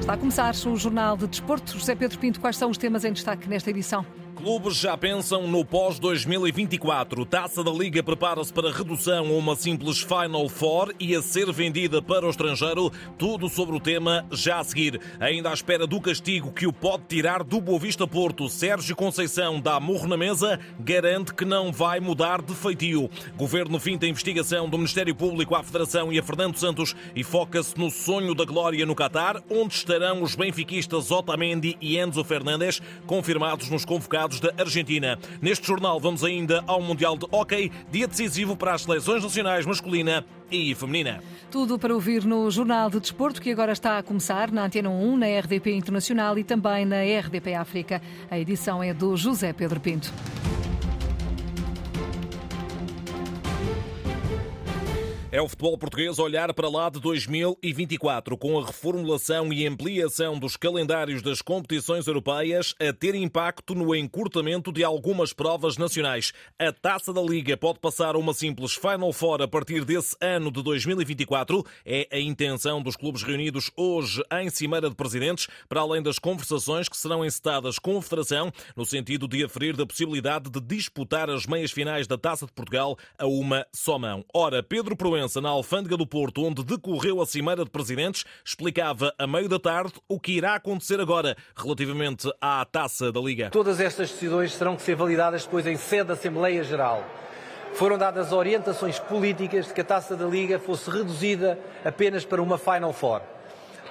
Está a começar o Jornal de Desporto. José Pedro Pinto, quais são os temas em destaque nesta edição? Clubes já pensam no pós-2024. Taça da Liga prepara-se para redução a uma simples Final Four e a ser vendida para o estrangeiro. Tudo sobre o tema já a seguir. Ainda à espera do castigo que o pode tirar do Boa Vista Porto. Sérgio Conceição dá murro na mesa, garante que não vai mudar de feitio. Governo finta a investigação do Ministério Público à Federação e a Fernando Santos e foca-se no sonho da glória no Catar, onde estarão os benfiquistas Otamendi e Enzo Fernandes, confirmados nos convocados da Argentina. Neste jornal vamos ainda ao Mundial de Hockey, dia decisivo para as seleções nacionais masculina e feminina. Tudo para ouvir no Jornal de Desporto, que agora está a começar na Antena 1, na RDP Internacional e também na RDP África. A edição é do José Pedro Pinto. É o futebol português olhar para lá de 2024, com a reformulação e ampliação dos calendários das competições europeias a ter impacto no encurtamento de algumas provas nacionais. A taça da Liga pode passar a uma simples Final Four a partir desse ano de 2024. É a intenção dos clubes reunidos hoje em Cimeira de Presidentes, para além das conversações que serão encetadas com a Federação, no sentido de aferir da possibilidade de disputar as meias finais da Taça de Portugal a uma só mão. Ora, Pedro Proença na Alfândega do Porto, onde decorreu a Cimeira de Presidentes, explicava a meio da tarde o que irá acontecer agora relativamente à taça da Liga. Todas estas decisões terão que ser validadas depois em sede da Assembleia Geral. Foram dadas orientações políticas de que a taça da Liga fosse reduzida apenas para uma Final Four.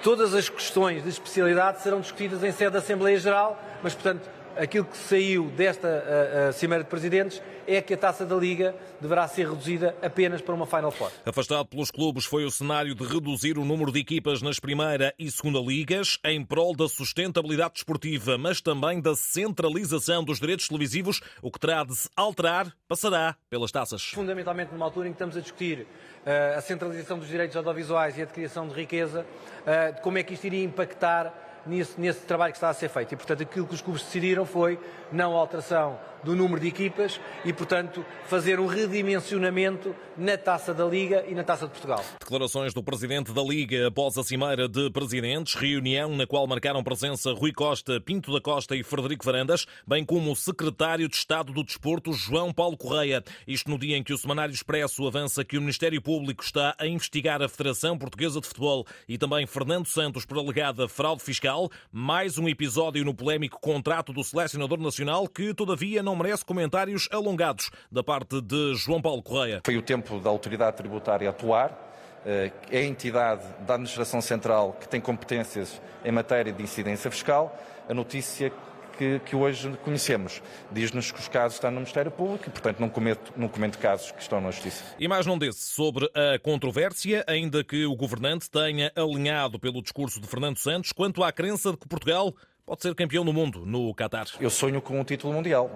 Todas as questões de especialidade serão discutidas em sede da Assembleia Geral, mas, portanto, aquilo que saiu desta a, a Cimeira de Presidentes é que a taça da Liga deverá ser reduzida apenas para uma Final Four. Afastado pelos clubes foi o cenário de reduzir o número de equipas nas Primeira e Segunda Ligas, em prol da sustentabilidade desportiva, mas também da centralização dos direitos televisivos, o que terá de se alterar passará pelas taças. Fundamentalmente numa altura em que estamos a discutir uh, a centralização dos direitos audiovisuais e a de criação de riqueza, uh, de como é que isto iria impactar nesse, nesse, trabalho que está a ser feito. E, portanto, aquilo que os clubes decidiram foi não alteração do número de equipas e, portanto, fazer um redimensionamento na taça da Liga e na taça de Portugal. Declarações do presidente da Liga após a cimeira de presidentes, reunião na qual marcaram presença Rui Costa, Pinto da Costa e Frederico Varandas, bem como o secretário de Estado do Desporto, João Paulo Correia. Isto no dia em que o Semanário Expresso avança que o Ministério Público está a investigar a Federação Portuguesa de Futebol e também Fernando Santos por alegada fraude fiscal. Mais um episódio no polémico contrato do selecionador nacional que, todavia, não merece comentários alongados da parte de João Paulo Correia. Foi o tempo da autoridade tributária atuar. É a entidade da Administração Central que tem competências em matéria de incidência fiscal. A notícia que, que, hoje conhecemos. Diz-nos que os casos estão no Ministério Público e, portanto, não comento, não comento casos que estão na Justiça. E mais não desse sobre a controvérsia, ainda que o governante tenha alinhado pelo discurso de Fernando Santos quanto à crença de que Portugal pode ser campeão do mundo no Qatar. Eu sonho com um título mundial.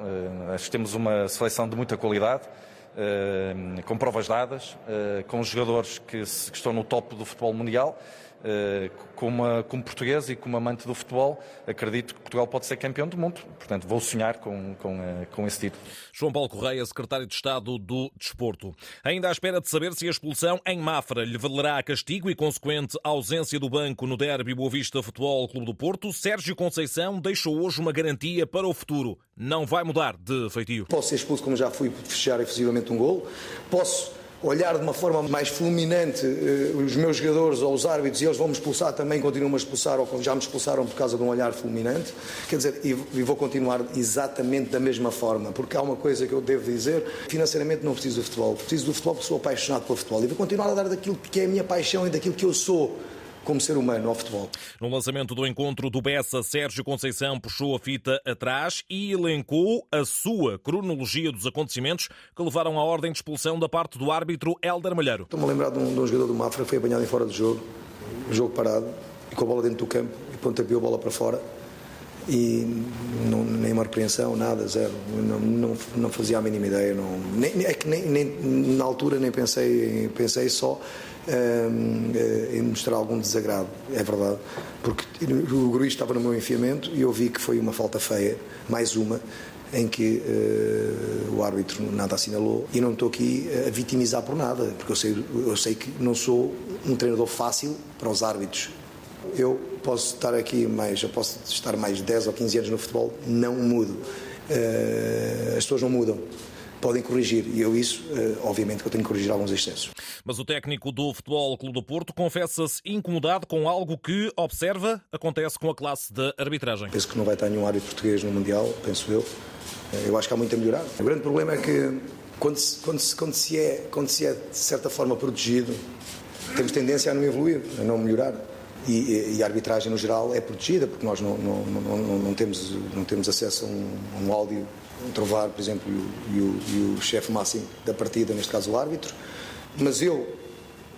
Acho que temos uma seleção de muita qualidade. Uh, com provas dadas, uh, com jogadores que, estão no top do futebol mundial. Como, como português e como amante do futebol, acredito que Portugal pode ser campeão do mundo. Portanto, vou sonhar com, com, com esse título. João Paulo Correia, secretário de Estado do Desporto. Ainda à espera de saber se a expulsão em Mafra lhe valerá castigo e consequente ausência do banco no derby Boa Vista Futebol Clube do Porto, Sérgio Conceição deixou hoje uma garantia para o futuro. Não vai mudar de feitio. Posso ser expulso como já fui fechar efusivamente um gol. Posso olhar de uma forma mais fulminante uh, os meus jogadores ou os árbitros e eles vão me expulsar também, continuam-me a expulsar ou já me expulsaram por causa de um olhar fulminante. Quer dizer, e, vou continuar exatamente da mesma forma, porque há uma coisa que eu devo dizer: financeiramente não preciso do futebol, preciso do futebol porque sou apaixonado pelo futebol e vou continuar a dar daquilo que é a minha paixão e daquilo que eu sou como ser humano ao futebol. No lançamento do encontro do Bessa, Sérgio Conceição puxou a fita atrás e elencou a sua cronologia dos acontecimentos que levaram à ordem de expulsão da parte do árbitro Helder Malheiro. Estou-me a lembrar de um, de um jogador do Mafra que foi apanhado em fora do jogo, jogo parado, e com a bola dentro do campo, e pontapeou a bola para fora e não, nem uma repreensão, nada, zero. Não, não, não fazia a mínima ideia. Não, nem, é que nem, nem, na altura nem pensei, pensei só em mostrar algum desagrado, é verdade, porque o Gruís estava no meu enfiamento e eu vi que foi uma falta feia, mais uma, em que uh, o árbitro nada assinalou e não estou aqui a vitimizar por nada, porque eu sei, eu sei que não sou um treinador fácil para os árbitros. Eu posso estar aqui mais, eu posso estar mais 10 ou 15 anos no futebol, não mudo. Uh, as pessoas não mudam podem corrigir. E eu isso, eh, obviamente, que eu tenho que corrigir alguns excessos. Mas o técnico do Futebol Clube do Porto confessa-se incomodado com algo que, observa, acontece com a classe de arbitragem. Penso que não vai estar nenhum árbitro português no Mundial, penso eu. Eh, eu acho que há muito a melhorar. O grande problema é que quando se, quando se, quando se, é, quando se é, de certa forma, protegido, temos tendência a não evoluir, a não melhorar. E, e, a arbitragem no geral é protegida porque nós não, não, não, não temos, não temos acesso a um, a um áudio trovar, por exemplo, e o, e o chefe máximo da partida, neste caso o árbitro, mas eu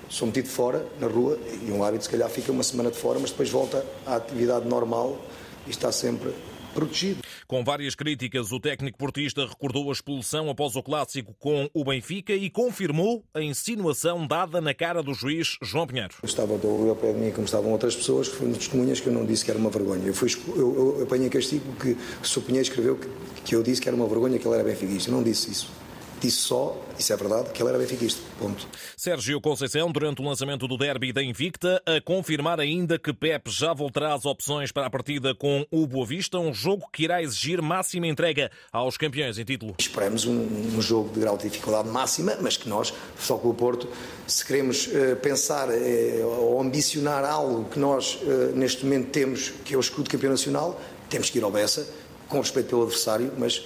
sou metido fora, na rua, e um árbitro se calhar fica uma semana de fora, mas depois volta à atividade normal e está sempre protegido. Com várias críticas, o técnico portista recordou a expulsão após o clássico com o Benfica e confirmou a insinuação dada na cara do juiz João Pinheiro. Estava Rui ao pé de mim, como estavam outras pessoas, que foram testemunhas que eu não disse que era uma vergonha. Eu, fui, eu, eu apanhei castigo porque o Pinheiro escreveu que, que eu disse que era uma vergonha que ele era benfiquista. Eu não disse isso disse só, isso é verdade, que ele era benfiquista. Ponto. Sérgio Conceição, durante o lançamento do derby da Invicta, a confirmar ainda que Pep já voltará às opções para a partida com o Boa Vista, um jogo que irá exigir máxima entrega aos campeões em título. Esperamos um, um jogo de grau de dificuldade máxima, mas que nós, só com o Porto, se queremos uh, pensar uh, ou ambicionar algo que nós uh, neste momento temos, que é o escudo campeão nacional, temos que ir ao Bessa, com respeito pelo adversário, mas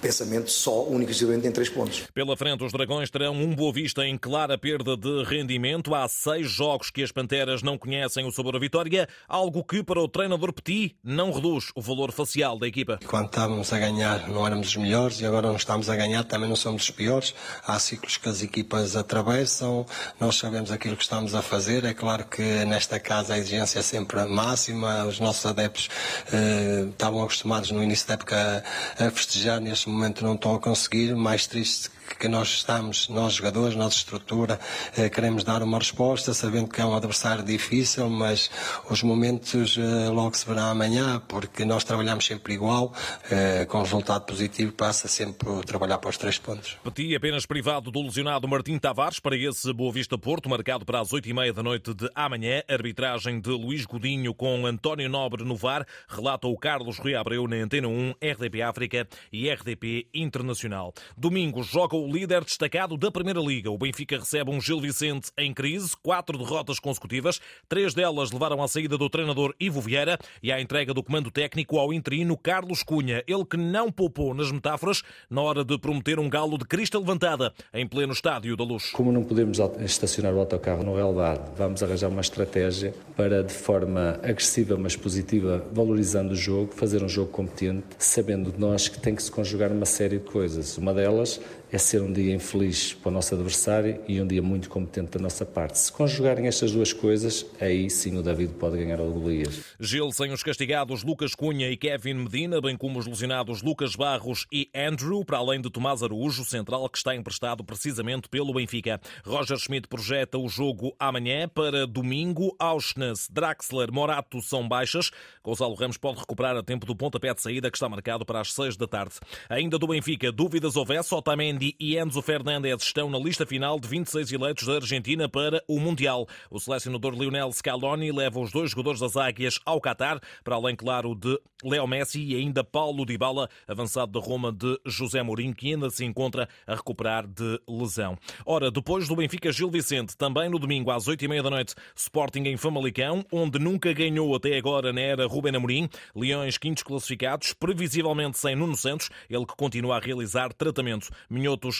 pensamento só, único e exclusivamente em três pontos. Pela frente, os Dragões terão um Boa Vista em clara perda de rendimento. Há seis jogos que as Panteras não conhecem o sabor da vitória, algo que para o treinador Petit não reduz o valor facial da equipa. Quando estávamos a ganhar não éramos os melhores e agora não estamos a ganhar também não somos os piores. Há ciclos que as equipas atravessam, nós sabemos aquilo que estamos a fazer. É claro que nesta casa a exigência é sempre máxima, os nossos adeptos eh, estavam acostumados no início da época a festejar neste neste momento não estão a conseguir, mais triste que nós estamos, nós jogadores, nossa estrutura, eh, queremos dar uma resposta, sabendo que é um adversário difícil, mas os momentos eh, logo se verão amanhã, porque nós trabalhamos sempre igual, eh, com resultado positivo, passa sempre a trabalhar para os três pontos. Petit apenas privado do lesionado Martim Tavares para esse Boa Vista Porto, marcado para as oito e meia da noite de amanhã. Arbitragem de Luís Godinho com António Nobre no VAR, relata o Carlos Rui Abreu na Antena 1, RDP África e RDP Internacional. Domingo joga o líder destacado da Primeira Liga. O Benfica recebe um Gil Vicente em crise, quatro derrotas consecutivas, três delas levaram à saída do treinador Ivo Vieira e à entrega do comando técnico ao interino Carlos Cunha, ele que não poupou nas metáforas na hora de prometer um galo de crista levantada em pleno estádio da Luz. Como não podemos estacionar o autocarro no relvado, vamos arranjar uma estratégia para, de forma agressiva mas positiva, valorizando o jogo, fazer um jogo competente, sabendo nós que tem que se conjugar uma série de coisas. Uma delas é ser um dia infeliz para o nosso adversário e um dia muito competente da nossa parte. Se conjugarem estas duas coisas, aí sim o David pode ganhar o Golias. Gil sem os castigados Lucas Cunha e Kevin Medina, bem como os lesionados Lucas Barros e Andrew, para além de Tomás Araújo, central que está emprestado precisamente pelo Benfica. Roger Schmidt projeta o jogo amanhã para domingo. Auschnitz, Draxler, Morato são baixas. Gonçalo Ramos pode recuperar a tempo do pontapé de saída que está marcado para as seis da tarde. Ainda do Benfica, dúvidas houvesse, Otamendi Otamendi e Enzo Fernandes estão na lista final de 26 eleitos da Argentina para o Mundial. O selecionador Lionel Scaloni leva os dois jogadores das Águias ao Qatar, para além, claro, de Leo Messi e ainda Paulo Dybala, avançado da Roma de José Mourinho, que ainda se encontra a recuperar de lesão. Ora, depois do Benfica Gil Vicente, também no domingo às 8h30 da noite, Sporting em Famalicão, onde nunca ganhou até agora na era Ruben Amorim. Leões quintos classificados, previsivelmente sem Nuno Santos, ele que continua a realizar tratamento.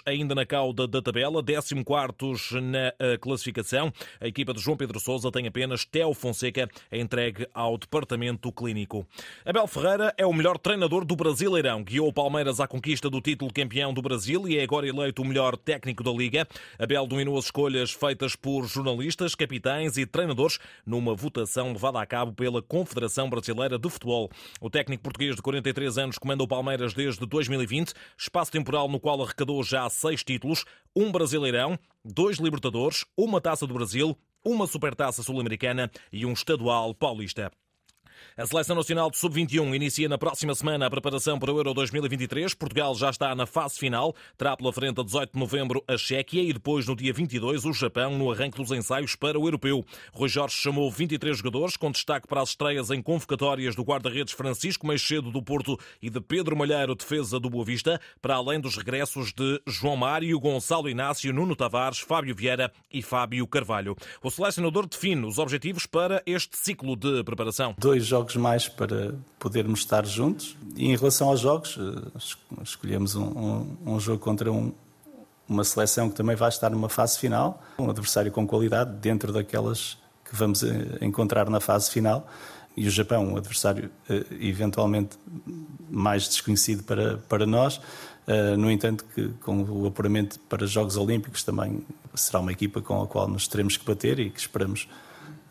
Ainda na cauda da tabela, 14 na eh, classificação. A equipa de João Pedro Sousa tem apenas Teo Fonseca entregue ao departamento clínico. Abel Ferreira é o melhor treinador do Brasileirão. Guiou o Palmeiras à conquista do título campeão do Brasil e é agora eleito o melhor técnico da Liga. Abel dominou as escolhas feitas por jornalistas, capitães e treinadores numa votação levada a cabo pela Confederação Brasileira de Futebol. O técnico português de 43 anos comanda o Palmeiras desde 2020, espaço temporal no qual arrecadou já seis títulos, um Brasileirão, dois Libertadores, uma Taça do Brasil, uma Supertaça Sul-Americana e um Estadual Paulista. A Seleção Nacional de Sub-21 inicia na próxima semana a preparação para o Euro 2023. Portugal já está na fase final. Terá pela frente a 18 de novembro a Chequia e depois, no dia 22, o Japão no arranque dos ensaios para o Europeu. Rui Jorge chamou 23 jogadores, com destaque para as estreias em convocatórias do guarda-redes Francisco Meixedo do Porto e de Pedro Malheiro, defesa do Boa Vista, para além dos regressos de João Mário, Gonçalo Inácio, Nuno Tavares, Fábio Vieira e Fábio Carvalho. O selecionador define os objetivos para este ciclo de preparação. Dois jogos mais para podermos estar juntos. E em relação aos jogos, eh, escolhemos um, um, um jogo contra um, uma seleção que também vai estar numa fase final, um adversário com qualidade dentro daquelas que vamos eh, encontrar na fase final. E o Japão, um adversário eh, eventualmente mais desconhecido para, para nós. No entanto, que com o apuramento para os Jogos Olímpicos também será uma equipa com a qual nos teremos que bater e que esperamos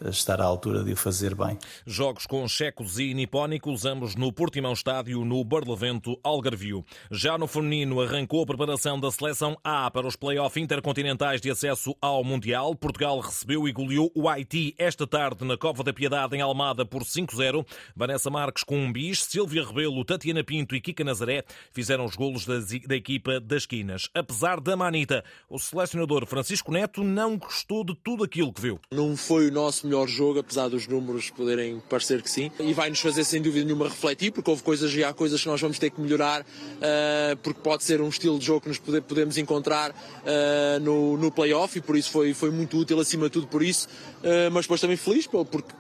estar à altura de o fazer bem. Jogos com checos e nipónicos, ambos no Portimão Estádio, no Barlavento Algarvio. Já no feminino, arrancou a preparação da seleção A para os play-off intercontinentais de acesso ao Mundial. Portugal recebeu e goleou o Haiti esta tarde na Cova da Piedade, em Almada, por 5-0. Vanessa Marques com um bis, Silvia Rebelo, Tatiana Pinto e Kika Nazaré fizeram os golos da, da equipa das quinas. Apesar da manita, o selecionador Francisco Neto não gostou de tudo aquilo que viu. Não foi o nosso melhor jogo, apesar dos números poderem parecer que sim. E vai nos fazer, sem dúvida nenhuma, refletir, porque houve coisas e há coisas que nós vamos ter que melhorar, uh, porque pode ser um estilo de jogo que nos pode, podemos encontrar uh, no, no playoff e por isso foi, foi muito útil, acima de tudo por isso. Uh, mas depois também feliz, porque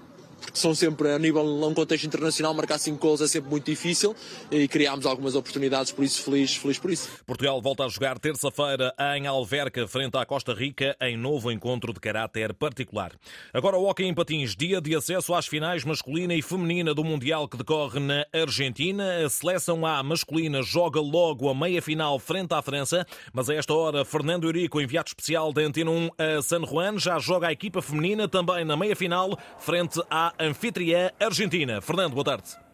são sempre, a nível, num contexto internacional, marcar 5 gols é sempre muito difícil e criámos algumas oportunidades, por isso feliz, feliz por isso. Portugal volta a jogar terça-feira em Alverca, frente à Costa Rica, em novo encontro de caráter particular. Agora o Hockey em Patins, dia de acesso às finais masculina e feminina do Mundial que decorre na Argentina. A seleção A masculina joga logo a meia-final frente à França, mas a esta hora Fernando Eurico, enviado especial da Antena 1 a San Juan, já joga a equipa feminina também na meia-final frente à anfitriã Argentina. Fernando, boa tarde.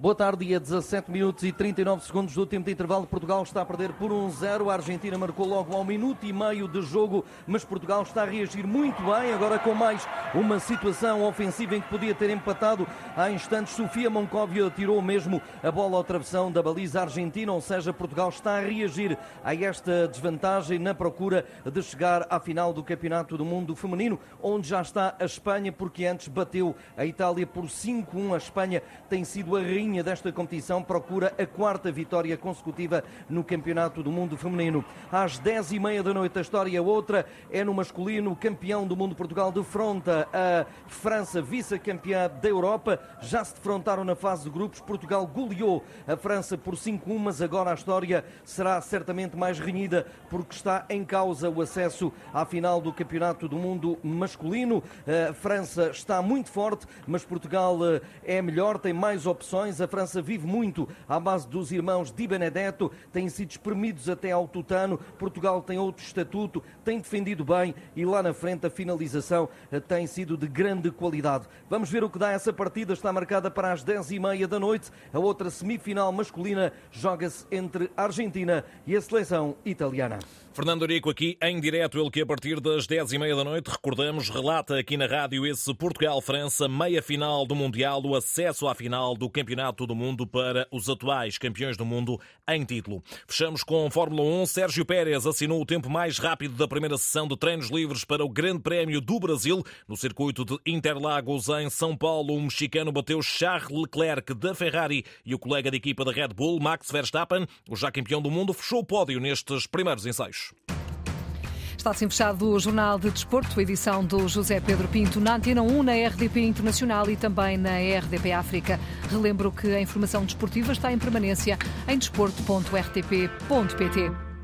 Boa tarde, dia 17 minutos e 39 segundos do tempo de intervalo. Portugal está a perder por 1-0. Um a Argentina marcou logo ao minuto e meio de jogo, mas Portugal está a reagir muito bem. Agora com mais uma situação ofensiva em que podia ter empatado há instantes. Sofia Moncóvia tirou mesmo a bola ao travessão da baliza argentina, ou seja, Portugal está a reagir a esta desvantagem na procura de chegar à final do Campeonato do Mundo Feminino, onde já está a Espanha, porque antes bateu a Itália por 5-1. A Espanha tem sido a rainha desta competição procura a quarta vitória consecutiva no Campeonato do Mundo Feminino. Às 10 e meia da noite, a história outra é no masculino, campeão do mundo Portugal defronta a França, vice-campeã da Europa. Já se defrontaram na fase de grupos. Portugal goleou a França por 5-1, mas agora a história será certamente mais renhida porque está em causa o acesso à final do Campeonato do Mundo masculino. A França está muito forte, mas Portugal eh, é melhor, tem mais opções. A França vive muito à base dos irmãos Di Benedetto, têm sido espremidos até ao tutano. Portugal tem outro estatuto, tem defendido bem e lá na frente a finalização eh, tem sido de grande qualidade. Vamos ver o que dá essa partida. Está marcada para as 10h30 da noite. A outra semifinal masculina joga-se entre a Argentina e a seleção italiana. Fernando Arico aqui em direto, ele que a partir das 10h30 da noite, recordamos, relata aqui na rádio esse Portugal-França, meia final do Mundial, o acesso à final do Campeonato do Mundo para os atuais campeões do mundo em título. Fechamos com Fórmula 1. Sérgio Pérez assinou o tempo mais rápido da primeira sessão de treinos livres para o Grande Prémio do Brasil. No circuito de Interlagos, em São Paulo, o mexicano bateu Charles Leclerc da Ferrari e o colega de equipa da Red Bull, Max Verstappen, o já campeão do mundo, fechou o pódio nestes primeiros ensaios. Está assim fechado o Jornal de Desporto, edição do José Pedro Pinto, na Antena 1, na RDP Internacional e também na RDP África. Relembro que a informação desportiva está em permanência em desporto.rtp.pt.